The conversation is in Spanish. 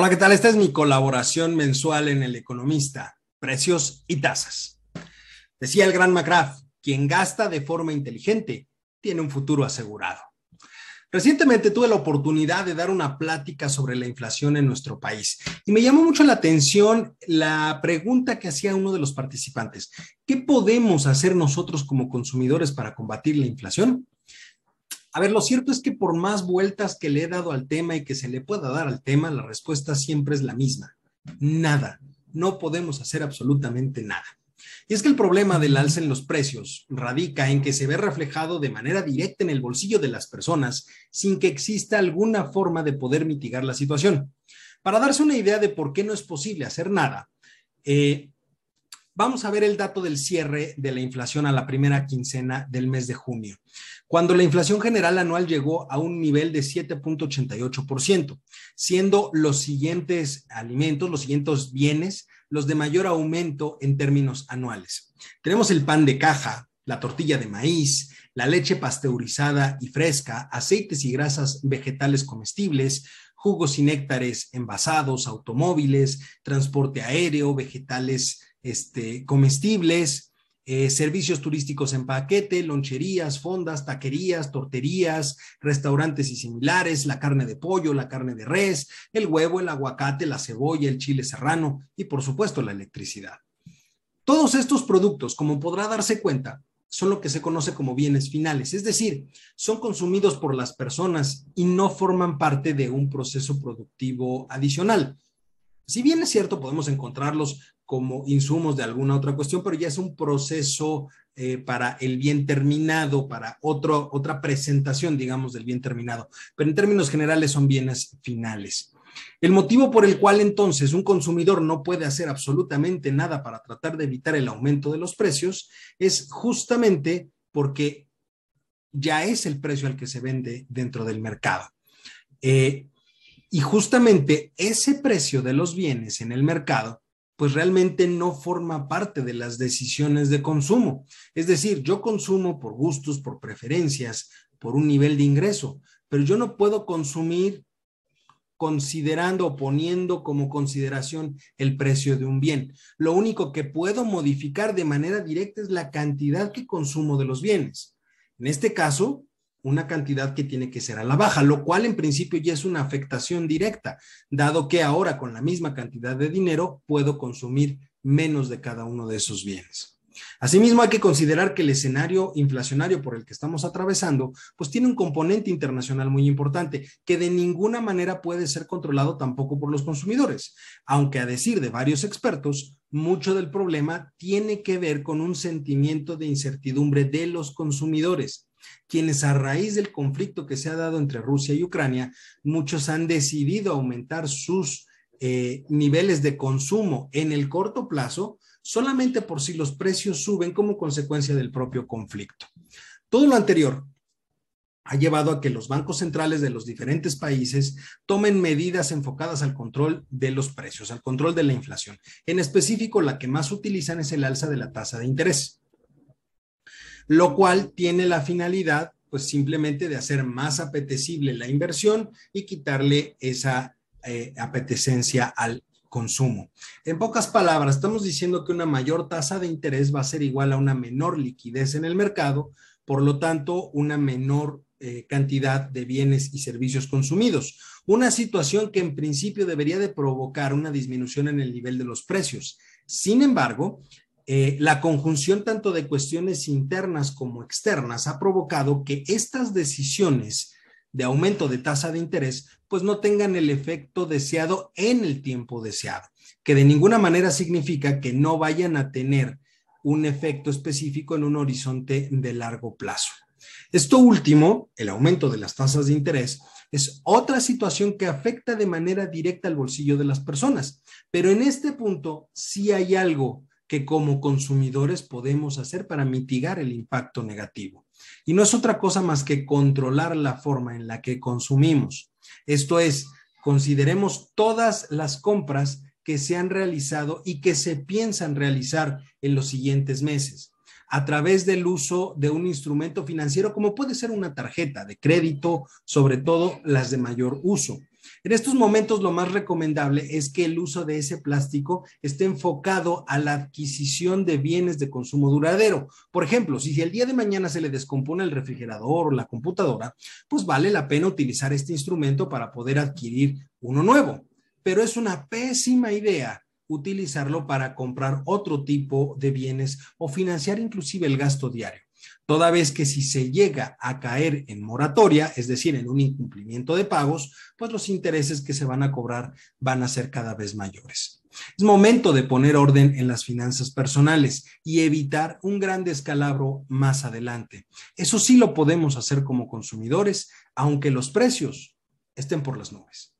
Hola, ¿qué tal? Esta es mi colaboración mensual en El Economista, precios y tasas. Decía el gran McGrath, quien gasta de forma inteligente tiene un futuro asegurado. Recientemente tuve la oportunidad de dar una plática sobre la inflación en nuestro país y me llamó mucho la atención la pregunta que hacía uno de los participantes. ¿Qué podemos hacer nosotros como consumidores para combatir la inflación? A ver, lo cierto es que por más vueltas que le he dado al tema y que se le pueda dar al tema, la respuesta siempre es la misma. Nada. No podemos hacer absolutamente nada. Y es que el problema del alza en los precios radica en que se ve reflejado de manera directa en el bolsillo de las personas sin que exista alguna forma de poder mitigar la situación. Para darse una idea de por qué no es posible hacer nada, eh, Vamos a ver el dato del cierre de la inflación a la primera quincena del mes de junio, cuando la inflación general anual llegó a un nivel de 7.88%, siendo los siguientes alimentos, los siguientes bienes, los de mayor aumento en términos anuales. Tenemos el pan de caja, la tortilla de maíz, la leche pasteurizada y fresca, aceites y grasas vegetales comestibles, jugos y néctares envasados, automóviles, transporte aéreo, vegetales este, comestibles, eh, servicios turísticos en paquete, loncherías, fondas, taquerías, torterías, restaurantes y similares, la carne de pollo, la carne de res, el huevo, el aguacate, la cebolla, el chile serrano y por supuesto la electricidad. Todos estos productos, como podrá darse cuenta, son lo que se conoce como bienes finales, es decir, son consumidos por las personas y no forman parte de un proceso productivo adicional. Si bien es cierto, podemos encontrarlos como insumos de alguna otra cuestión, pero ya es un proceso eh, para el bien terminado, para otro, otra presentación, digamos, del bien terminado. Pero en términos generales son bienes finales. El motivo por el cual entonces un consumidor no puede hacer absolutamente nada para tratar de evitar el aumento de los precios es justamente porque ya es el precio al que se vende dentro del mercado. Eh, y justamente ese precio de los bienes en el mercado pues realmente no forma parte de las decisiones de consumo. Es decir, yo consumo por gustos, por preferencias, por un nivel de ingreso, pero yo no puedo consumir considerando o poniendo como consideración el precio de un bien. Lo único que puedo modificar de manera directa es la cantidad que consumo de los bienes. En este caso, una cantidad que tiene que ser a la baja, lo cual en principio ya es una afectación directa, dado que ahora con la misma cantidad de dinero puedo consumir menos de cada uno de esos bienes. Asimismo, hay que considerar que el escenario inflacionario por el que estamos atravesando, pues tiene un componente internacional muy importante que de ninguna manera puede ser controlado tampoco por los consumidores, aunque a decir de varios expertos, mucho del problema tiene que ver con un sentimiento de incertidumbre de los consumidores quienes a raíz del conflicto que se ha dado entre Rusia y Ucrania, muchos han decidido aumentar sus eh, niveles de consumo en el corto plazo solamente por si los precios suben como consecuencia del propio conflicto. Todo lo anterior ha llevado a que los bancos centrales de los diferentes países tomen medidas enfocadas al control de los precios, al control de la inflación. En específico, la que más utilizan es el alza de la tasa de interés lo cual tiene la finalidad, pues simplemente de hacer más apetecible la inversión y quitarle esa eh, apetecencia al consumo. En pocas palabras, estamos diciendo que una mayor tasa de interés va a ser igual a una menor liquidez en el mercado, por lo tanto, una menor eh, cantidad de bienes y servicios consumidos. Una situación que en principio debería de provocar una disminución en el nivel de los precios. Sin embargo, eh, la conjunción tanto de cuestiones internas como externas ha provocado que estas decisiones de aumento de tasa de interés pues no tengan el efecto deseado en el tiempo deseado, que de ninguna manera significa que no vayan a tener un efecto específico en un horizonte de largo plazo. Esto último, el aumento de las tasas de interés, es otra situación que afecta de manera directa al bolsillo de las personas, pero en este punto sí hay algo que como consumidores podemos hacer para mitigar el impacto negativo. Y no es otra cosa más que controlar la forma en la que consumimos. Esto es, consideremos todas las compras que se han realizado y que se piensan realizar en los siguientes meses a través del uso de un instrumento financiero como puede ser una tarjeta de crédito, sobre todo las de mayor uso. En estos momentos lo más recomendable es que el uso de ese plástico esté enfocado a la adquisición de bienes de consumo duradero. Por ejemplo, si el día de mañana se le descompone el refrigerador o la computadora, pues vale la pena utilizar este instrumento para poder adquirir uno nuevo. Pero es una pésima idea utilizarlo para comprar otro tipo de bienes o financiar inclusive el gasto diario toda vez que si se llega a caer en moratoria, es decir, en un incumplimiento de pagos, pues los intereses que se van a cobrar van a ser cada vez mayores. Es momento de poner orden en las finanzas personales y evitar un gran descalabro más adelante. Eso sí lo podemos hacer como consumidores, aunque los precios estén por las nubes.